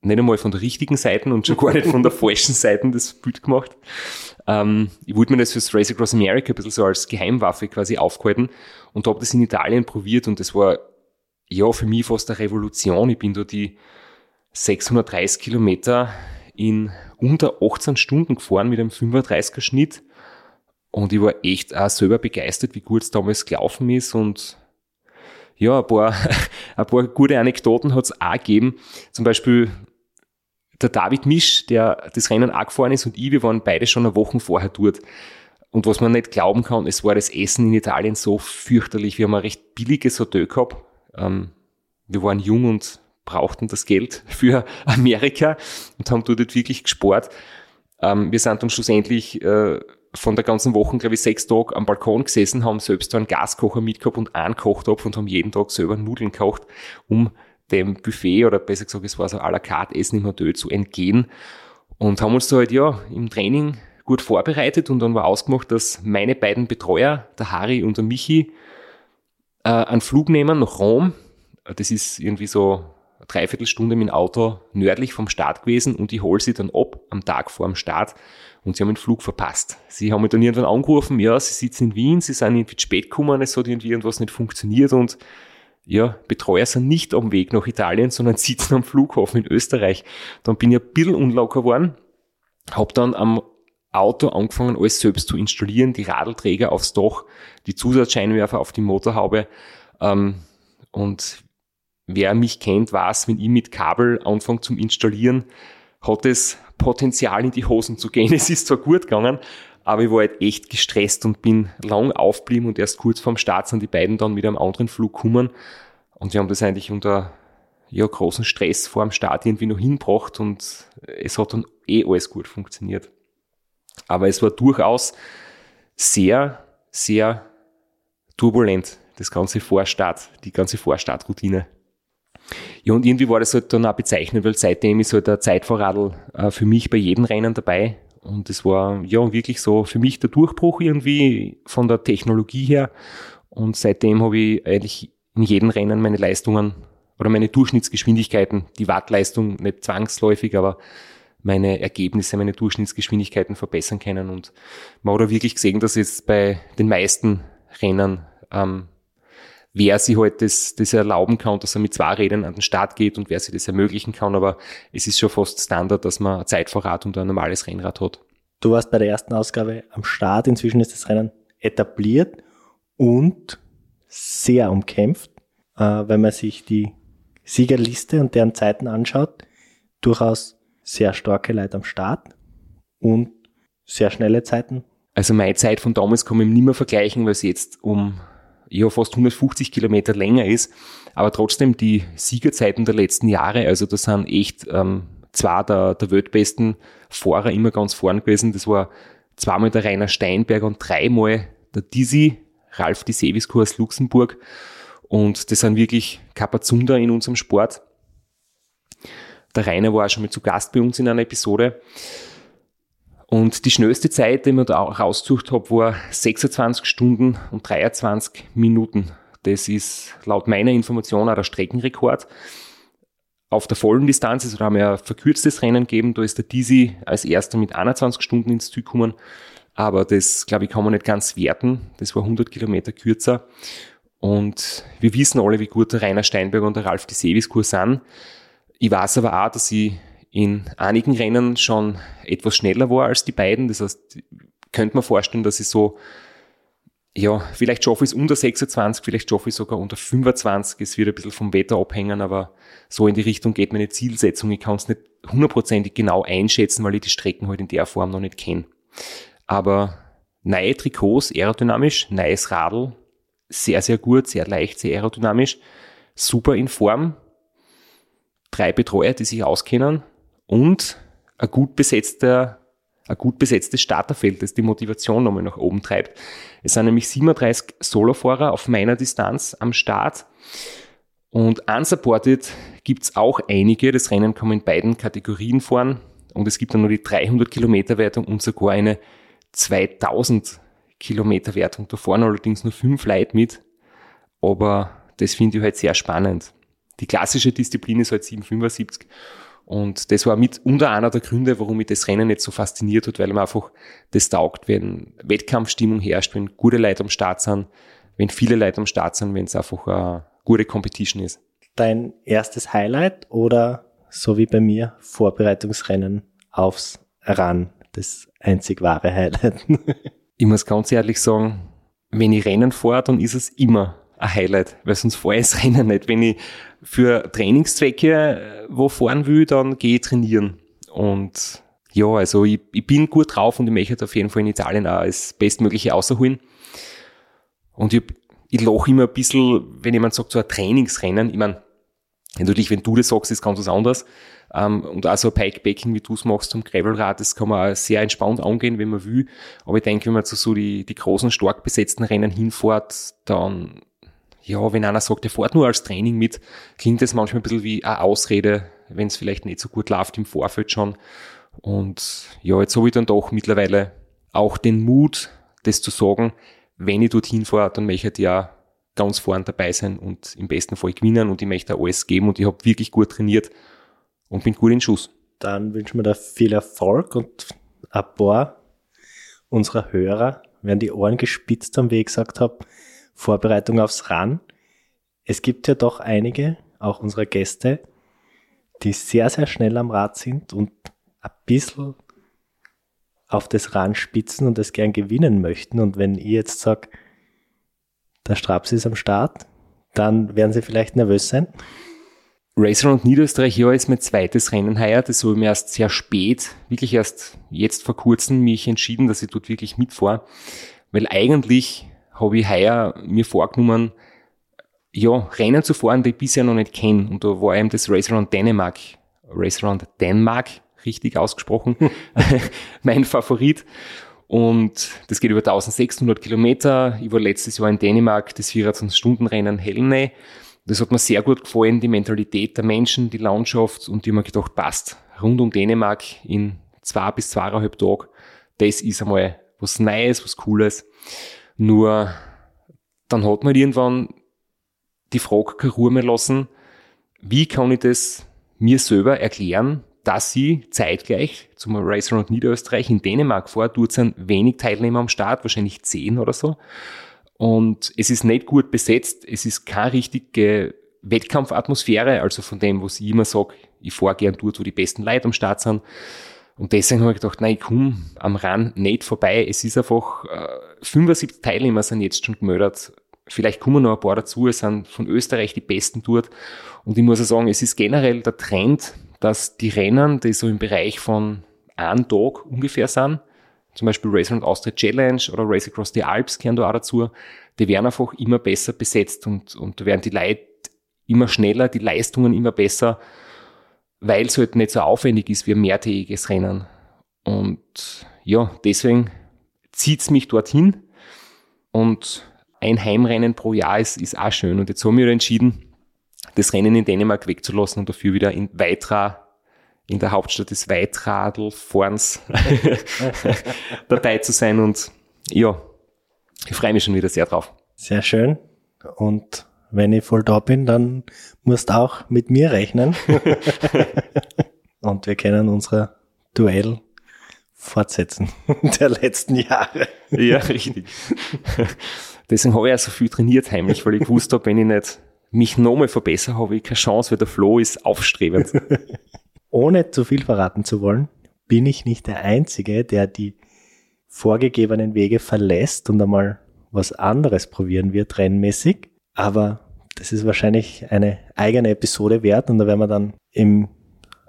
nicht einmal von der richtigen Seite und schon gar nicht von der (laughs) falschen Seite das Bild gemacht. Ähm, ich wollte mir das fürs Race Across America ein bisschen so als Geheimwaffe quasi aufgehalten und habe das in Italien probiert und das war ja für mich fast eine Revolution. Ich bin da die 630 Kilometer in unter 18 Stunden gefahren mit einem 35er Schnitt und ich war echt auch selber begeistert, wie gut es damals gelaufen ist und ja, ein paar, (laughs) ein paar gute Anekdoten hat es auch gegeben. Zum Beispiel der David Misch, der das Rennen auch gefahren ist und ich, wir waren beide schon eine Woche vorher dort. Und was man nicht glauben kann, es war das Essen in Italien so fürchterlich. Wir haben ein recht billiges Hotel gehabt. Ähm, wir waren jung und brauchten das Geld (laughs) für Amerika und haben dort wirklich gespart. Ähm, wir sind dann schlussendlich äh, von der ganzen Woche, glaube ich, sechs Tage am Balkon gesessen, haben selbst einen Gaskocher mitgehabt und einen Kochtopf und haben jeden Tag selber Nudeln gekocht, um dem Buffet oder besser gesagt, es war so à la carte Essen im Hotel zu entgehen und haben uns da halt ja im Training gut vorbereitet und dann war ausgemacht, dass meine beiden Betreuer, der Harry und der Michi, äh, einen Flug nehmen nach Rom. Das ist irgendwie so Dreiviertelstunde mit dem Auto nördlich vom Start gewesen und ich hole sie dann ab am Tag vor dem Start und sie haben den Flug verpasst. Sie haben mich dann irgendwann angerufen, ja, sie sitzen in Wien, sie sind irgendwie spät gekommen, es hat irgendwie irgendwas nicht funktioniert und ja, Betreuer sind nicht am Weg nach Italien, sondern (laughs) sitzen am Flughafen in Österreich. Dann bin ich ein bisschen unlocker geworden, habe dann am Auto angefangen, alles selbst zu installieren, die Radelträger aufs Dach, die Zusatzscheinwerfer auf die Motorhaube. Ähm, und wer mich kennt, weiß, wenn ich mit Kabel anfange zum Installieren, hat es Potenzial in die Hosen zu gehen. (laughs) Es ist zwar gut gegangen, aber ich war halt echt gestresst und bin lang aufgeblieben und erst kurz vorm Start sind die beiden dann mit einem anderen Flug gekommen. Und wir haben das eigentlich unter ja, großen Stress vor dem Start irgendwie noch hinbracht und es hat dann eh alles gut funktioniert. Aber es war durchaus sehr, sehr turbulent, das ganze Vorstart, die ganze Vorstartroutine. Ja, und irgendwie war das halt dann auch bezeichnend, weil seitdem ist halt der Zeitvorradl äh, für mich bei jedem Rennen dabei. Und es war ja wirklich so für mich der Durchbruch irgendwie von der Technologie her. Und seitdem habe ich eigentlich in jedem Rennen meine Leistungen oder meine Durchschnittsgeschwindigkeiten, die Wattleistung nicht zwangsläufig, aber meine Ergebnisse, meine Durchschnittsgeschwindigkeiten verbessern können. Und man hat auch wirklich gesehen, dass jetzt bei den meisten Rennen ähm, wer sich halt das, das erlauben kann, dass er mit zwei Rädern an den Start geht und wer sich das ermöglichen kann. Aber es ist schon fast Standard, dass man ein Zeitvorrat und ein normales Rennrad hat. Du warst bei der ersten Ausgabe am Start. Inzwischen ist das Rennen etabliert und sehr umkämpft, äh, wenn man sich die Siegerliste und deren Zeiten anschaut. Durchaus sehr starke Leute am Start und sehr schnelle Zeiten. Also meine Zeit von damals kann man nicht mehr vergleichen, weil es jetzt um ja fast 150 Kilometer länger ist. Aber trotzdem die Siegerzeiten der letzten Jahre, also das sind echt ähm, zwei der, der weltbesten Fahrer immer ganz vorn gewesen. Das war zweimal der Rainer Steinberg und dreimal der Dizzy, Ralf Disevisco aus Luxemburg. Und das sind wirklich Kapazunder in unserem Sport. Der Rainer war auch schon mal zu Gast bei uns in einer Episode. Und die schnellste Zeit, die mir da rausgesucht habe, war 26 Stunden und 23 Minuten. Das ist laut meiner Information auch der Streckenrekord. Auf der vollen Distanz, also da haben wir ein verkürztes Rennen gegeben, da ist der Dizzy als erster mit 21 Stunden ins Ziel gekommen. Aber das, glaube ich, kann man nicht ganz werten. Das war 100 Kilometer kürzer. Und wir wissen alle, wie gut der Rainer Steinberg und der Ralf Sevis sind. Ich weiß aber auch, dass ich in einigen Rennen schon etwas schneller war als die beiden. Das heißt, könnte man vorstellen, dass ich so, ja, vielleicht schaffe ich es unter 26, vielleicht schaffe ich es sogar unter 25. Es wird ein bisschen vom Wetter abhängen, aber so in die Richtung geht meine Zielsetzung. Ich kann es nicht hundertprozentig genau einschätzen, weil ich die Strecken halt in der Form noch nicht kenne. Aber neue Trikots, aerodynamisch, neues Radl, sehr, sehr gut, sehr leicht, sehr aerodynamisch, super in Form, drei Betreuer, die sich auskennen, und ein gut besetzter, ein gut besetztes Starterfeld, das die Motivation nochmal nach oben treibt. Es sind nämlich 37 Solofahrer auf meiner Distanz am Start. Und unsupported gibt's auch einige. Das Rennen kann man in beiden Kategorien fahren. Und es gibt dann nur die 300 Kilometer Wertung und sogar eine 2000 Kilometer Wertung. Da fahren allerdings nur fünf Leute mit. Aber das finde ich halt sehr spannend. Die klassische Disziplin ist halt 775 und das war mit unter einer der Gründe, warum mich das Rennen nicht so fasziniert hat, weil man einfach das taugt, wenn Wettkampfstimmung herrscht, wenn gute Leute am Start sind, wenn viele Leute am Start sind, wenn es einfach eine gute Competition ist. Dein erstes Highlight oder so wie bei mir Vorbereitungsrennen aufs RAN, das einzig wahre Highlight? (laughs) ich muss ganz ehrlich sagen, wenn ich Rennen fahre, dann ist es immer ein Highlight, weil sonst fahre ich das Rennen nicht. Wenn ich für Trainingszwecke äh, wo fahren will, dann gehe ich trainieren. Und ja, also ich, ich bin gut drauf und ich möchte auf jeden Fall in Italien auch das Bestmögliche außerholen. Und ich, ich lache immer ein bisschen, wenn jemand sagt, so ein Trainingsrennen, ich meine, natürlich, wenn du das sagst, ist ganz was anderes. Um, ähm, und auch so ein Pikebacking, wie du es machst zum Gravelrad, das kann man auch sehr entspannt angehen, wenn man will. Aber ich denke, wenn man zu so die, die großen, stark besetzten Rennen hinfährt, dann ja, wenn einer sagt, er fährt nur als Training mit, klingt das manchmal ein bisschen wie eine Ausrede, wenn es vielleicht nicht so gut läuft im Vorfeld schon. Und ja, jetzt habe ich dann doch mittlerweile auch den Mut, das zu sagen, wenn ich dorthin fahre, dann möchte ich ja ganz vorn dabei sein und im besten Fall gewinnen und ich möchte alles geben und ich habe wirklich gut trainiert und bin gut in Schuss. Dann wünschen wir dir viel Erfolg und ein paar unserer Hörer werden die Ohren gespitzt haben, wie ich gesagt habe. Vorbereitung aufs RAN. Es gibt ja doch einige, auch unsere Gäste, die sehr, sehr schnell am Rad sind und ein bisschen auf das RAN spitzen und es gern gewinnen möchten. Und wenn ich jetzt sage, der Straps ist am Start, dann werden sie vielleicht nervös sein. Racer und Niederösterreich ja ist mein zweites Rennen heuer. Das habe ich mir erst sehr spät, wirklich erst jetzt vor kurzem mich entschieden, dass ich dort wirklich mitfahre. Weil eigentlich habe ich heuer mir vorgenommen, ja, Rennen zu fahren, die ich bisher noch nicht kenne. Und da war eben das Race Around Dänemark, Race Around Denmark, richtig ausgesprochen, (laughs) (laughs) mein Favorit. Und das geht über 1600 Kilometer. Ich war letztes Jahr in Dänemark, das 24-Stunden-Rennen Helne. Das hat mir sehr gut gefallen, die Mentalität der Menschen, die Landschaft. Und ich habe mir gedacht, passt, rund um Dänemark in zwei bis zweieinhalb Tagen. Das ist einmal was Neues, was Cooles. Nur dann hat man irgendwann die Frage keine Ruhe mehr lassen, wie kann ich das mir selber erklären, dass sie zeitgleich zum Racer und Niederösterreich in Dänemark fahre, dort sind wenig Teilnehmer am Start, wahrscheinlich zehn oder so. Und es ist nicht gut besetzt, es ist keine richtige Wettkampfatmosphäre, also von dem, was ich immer sage, ich fahre gern dort, wo die besten Leute am Start sind. Und deswegen habe ich gedacht, nein, ich komme am Rand nicht vorbei. Es ist einfach, äh, 75 Teilnehmer sind jetzt schon gemeldet. Vielleicht kommen noch ein paar dazu. Es sind von Österreich die Besten dort. Und ich muss auch sagen, es ist generell der Trend, dass die Rennen, die so im Bereich von einem Tag ungefähr sind, zum Beispiel Race Around Austria Challenge oder Race Across the Alps gehören da auch dazu, die werden einfach immer besser besetzt und, und da werden die Leute immer schneller, die Leistungen immer besser, weil es halt nicht so aufwendig ist wie ein mehrtägiges Rennen. Und ja, deswegen zieht es mich dorthin und ein Heimrennen pro Jahr ist, ist auch schön. Und jetzt haben wir entschieden, das Rennen in Dänemark wegzulassen und dafür wieder in Weitra, in der Hauptstadt des Weitradlfahrens (laughs) dabei zu sein. Und ja, ich freue mich schon wieder sehr drauf. Sehr schön. Und wenn ich voll da bin, dann musst auch mit mir rechnen. (laughs) und wir können unsere Duell fortsetzen (laughs) der letzten Jahre. Ja, richtig. Deswegen habe ich auch so viel trainiert heimlich, weil ich gewusst habe, wenn ich nicht mich nochmal verbessere, habe ich keine Chance, weil der Flow ist aufstrebend. Ohne zu viel verraten zu wollen, bin ich nicht der Einzige, der die vorgegebenen Wege verlässt und einmal was anderes probieren wird, rennmäßig. Aber das ist wahrscheinlich eine eigene Episode wert und da werden wir dann im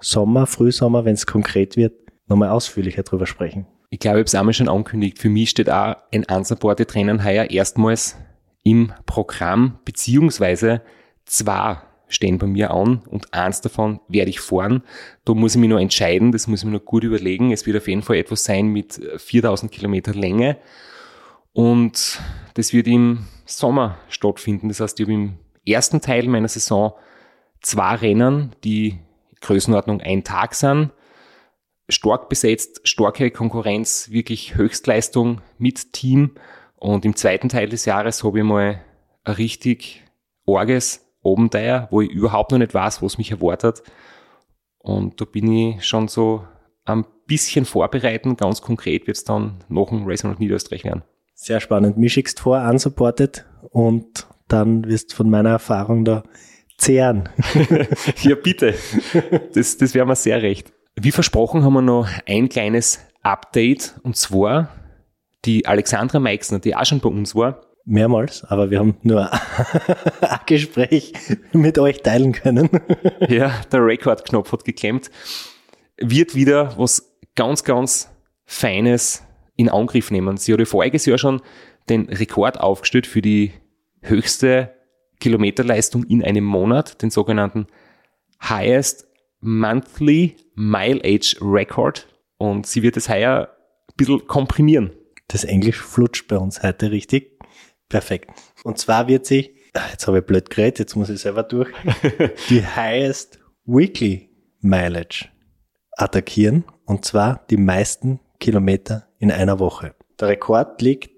Sommer, Frühsommer, wenn es konkret wird, nochmal ausführlicher drüber sprechen. Ich glaube, ich habe es einmal schon angekündigt. Für mich steht auch ein unsupported Rennen heuer erstmals im Programm, beziehungsweise zwei stehen bei mir an und eins davon werde ich fahren. Da muss ich mich noch entscheiden, das muss ich mir noch gut überlegen. Es wird auf jeden Fall etwas sein mit 4000 Kilometer Länge und das wird im Sommer stattfinden. Das heißt, ich habe im ersten Teil meiner Saison zwei Rennen, die Größenordnung ein Tag sind, stark besetzt, starke Konkurrenz, wirklich Höchstleistung mit Team. Und im zweiten Teil des Jahres habe ich mal ein richtig orges Abenteuer, wo ich überhaupt noch nicht weiß, was mich erwartet. Und da bin ich schon so ein bisschen vorbereiten. Ganz konkret wird es dann nach dem Racing of Niederösterreich werden. Sehr spannend. Mich schickst vor, unsupported und dann wirst du von meiner Erfahrung da zehren. (laughs) ja, bitte. Das, das wäre mir sehr recht. Wie versprochen haben wir noch ein kleines Update und zwar die Alexandra Meixner, die auch schon bei uns war. Mehrmals, aber wir haben nur (laughs) ein Gespräch mit euch teilen können. (laughs) ja, der Rekordknopf hat geklemmt. Wird wieder was ganz, ganz Feines in Angriff nehmen. Sie hat voriges Jahr schon den Rekord aufgestellt für die höchste Kilometerleistung in einem Monat, den sogenannten Highest Monthly Mileage Record. Und sie wird es heuer ein bisschen komprimieren. Das Englisch flutscht bei uns heute richtig. Perfekt. Und zwar wird sie, ah, jetzt habe ich blöd geredet, jetzt muss ich selber durch, (laughs) die Highest Weekly Mileage attackieren. Und zwar die meisten Kilometer in einer Woche. Der Rekord liegt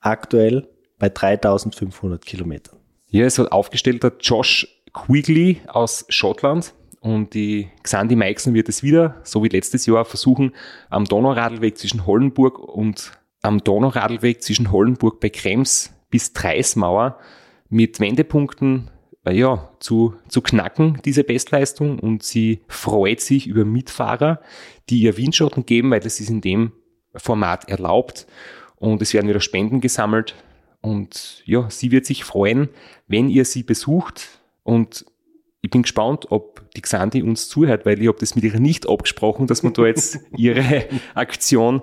aktuell bei 3500 Kilometern. Ja, es hat aufgestellt der Josh Quigley aus Schottland und die Xandi Meixen wird es wieder, so wie letztes Jahr, versuchen, am Donauradlweg zwischen Hollenburg und am Donauradlweg zwischen Hollenburg bei Krems bis Treismauer mit Wendepunkten äh, ja, zu, zu knacken, diese Bestleistung. Und sie freut sich über Mitfahrer, die ihr Windschatten geben, weil das ist in dem Format erlaubt. Und es werden wieder Spenden gesammelt und ja, sie wird sich freuen, wenn ihr sie besucht. Und ich bin gespannt, ob die Xandi uns zuhört, weil ich habe das mit ihr nicht abgesprochen, dass wir da jetzt (laughs) ihre Aktion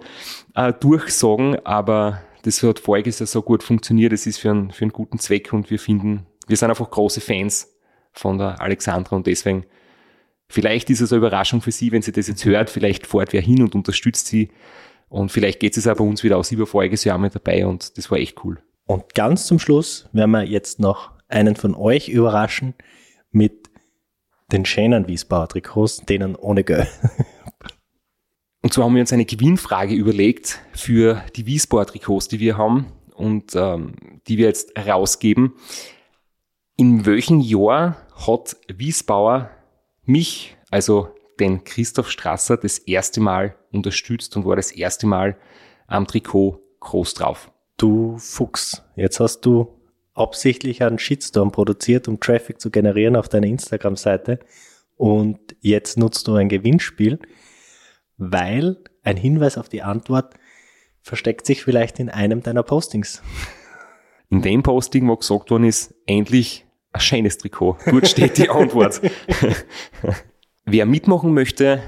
äh, durchsagen. Aber das hat voriges Jahr so gut funktioniert. Es ist für einen, für einen guten Zweck und wir finden, wir sind einfach große Fans von der Alexandra und deswegen Vielleicht ist es eine Überraschung für Sie, wenn sie das jetzt hört. Vielleicht fährt wer hin und unterstützt sie. Und vielleicht geht es auch bei uns wieder aus. Ich war voriges Jahr mit dabei und das war echt cool. Und ganz zum Schluss werden wir jetzt noch einen von euch überraschen mit den schönen Wiesbauer Trikots, denen ohne Geld. (laughs) Und zwar haben wir uns eine Gewinnfrage überlegt für die Wiesbauer Trikots, die wir haben und ähm, die wir jetzt rausgeben. In welchem Jahr hat Wiesbauer mich, also den Christoph Strasser, das erste Mal unterstützt und war das erste Mal am Trikot groß drauf? Du Fuchs, jetzt hast du absichtlich einen Shitstorm produziert, um Traffic zu generieren auf deiner Instagram-Seite. Und jetzt nutzt du ein Gewinnspiel, weil ein Hinweis auf die Antwort versteckt sich vielleicht in einem deiner Postings. In dem Posting, wo gesagt worden ist, endlich ein schönes Trikot. Gut steht die Antwort. (laughs) Wer mitmachen möchte,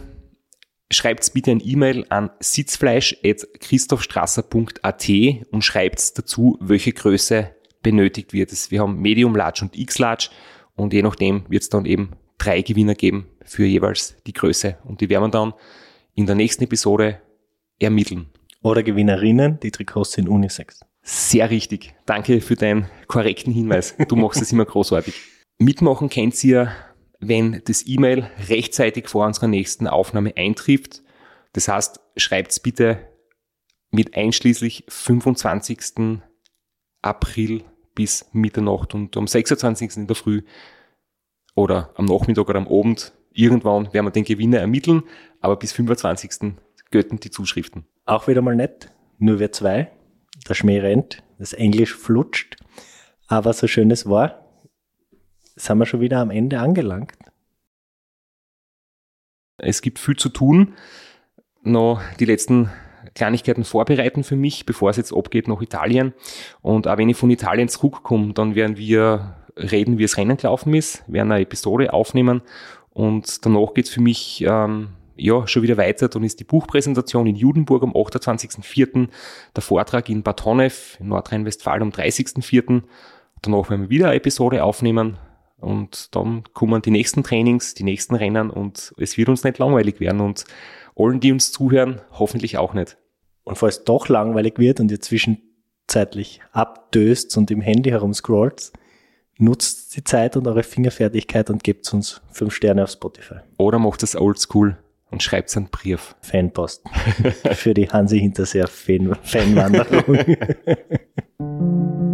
schreibt bitte ein E-Mail an sitzfleisch.christophstrasser.at und schreibt dazu, welche Größe benötigt wird. Wir haben Medium, Large und X-Large und je nachdem wird es dann eben drei Gewinner geben für jeweils die Größe und die werden wir dann in der nächsten Episode ermitteln. Oder Gewinnerinnen, die Trikots sind Unisex. Sehr richtig. Danke für deinen korrekten Hinweis. Du machst es immer großartig. (laughs) Mitmachen kennt ihr, wenn das E-Mail rechtzeitig vor unserer nächsten Aufnahme eintrifft. Das heißt, schreibt's bitte mit einschließlich 25. April bis Mitternacht und am 26. in der Früh oder am Nachmittag oder am Abend irgendwann werden wir den Gewinner ermitteln, aber bis 25. götten die Zuschriften. Auch wieder mal nett, nur wir zwei. Der Schmäh rennt, das Englisch flutscht, aber so schön es war, sind wir schon wieder am Ende angelangt. Es gibt viel zu tun. Noch die letzten Kleinigkeiten vorbereiten für mich, bevor es jetzt abgeht nach Italien. Und auch wenn ich von Italien zurückkomme, dann werden wir reden, wie es Rennen gelaufen ist, werden eine Episode aufnehmen und danach geht's für mich ähm, ja schon wieder weiter. Dann ist die Buchpräsentation in Judenburg am 28.04., der Vortrag in Bad Honnef in Nordrhein-Westfalen am 30.04. Danach werden wir wieder eine Episode aufnehmen und dann kommen die nächsten Trainings, die nächsten Rennen und es wird uns nicht langweilig werden und allen, die uns zuhören, hoffentlich auch nicht. Und falls es doch langweilig wird und ihr zwischenzeitlich abdöst und im Handy herumscrollt, nutzt die Zeit und eure Fingerfertigkeit und gebt uns fünf Sterne auf Spotify. Oder macht es oldschool und schreibt einen Brief. Fanpost. (laughs) Für die Hansi Hinterseer Fan Fanwanderung. (laughs)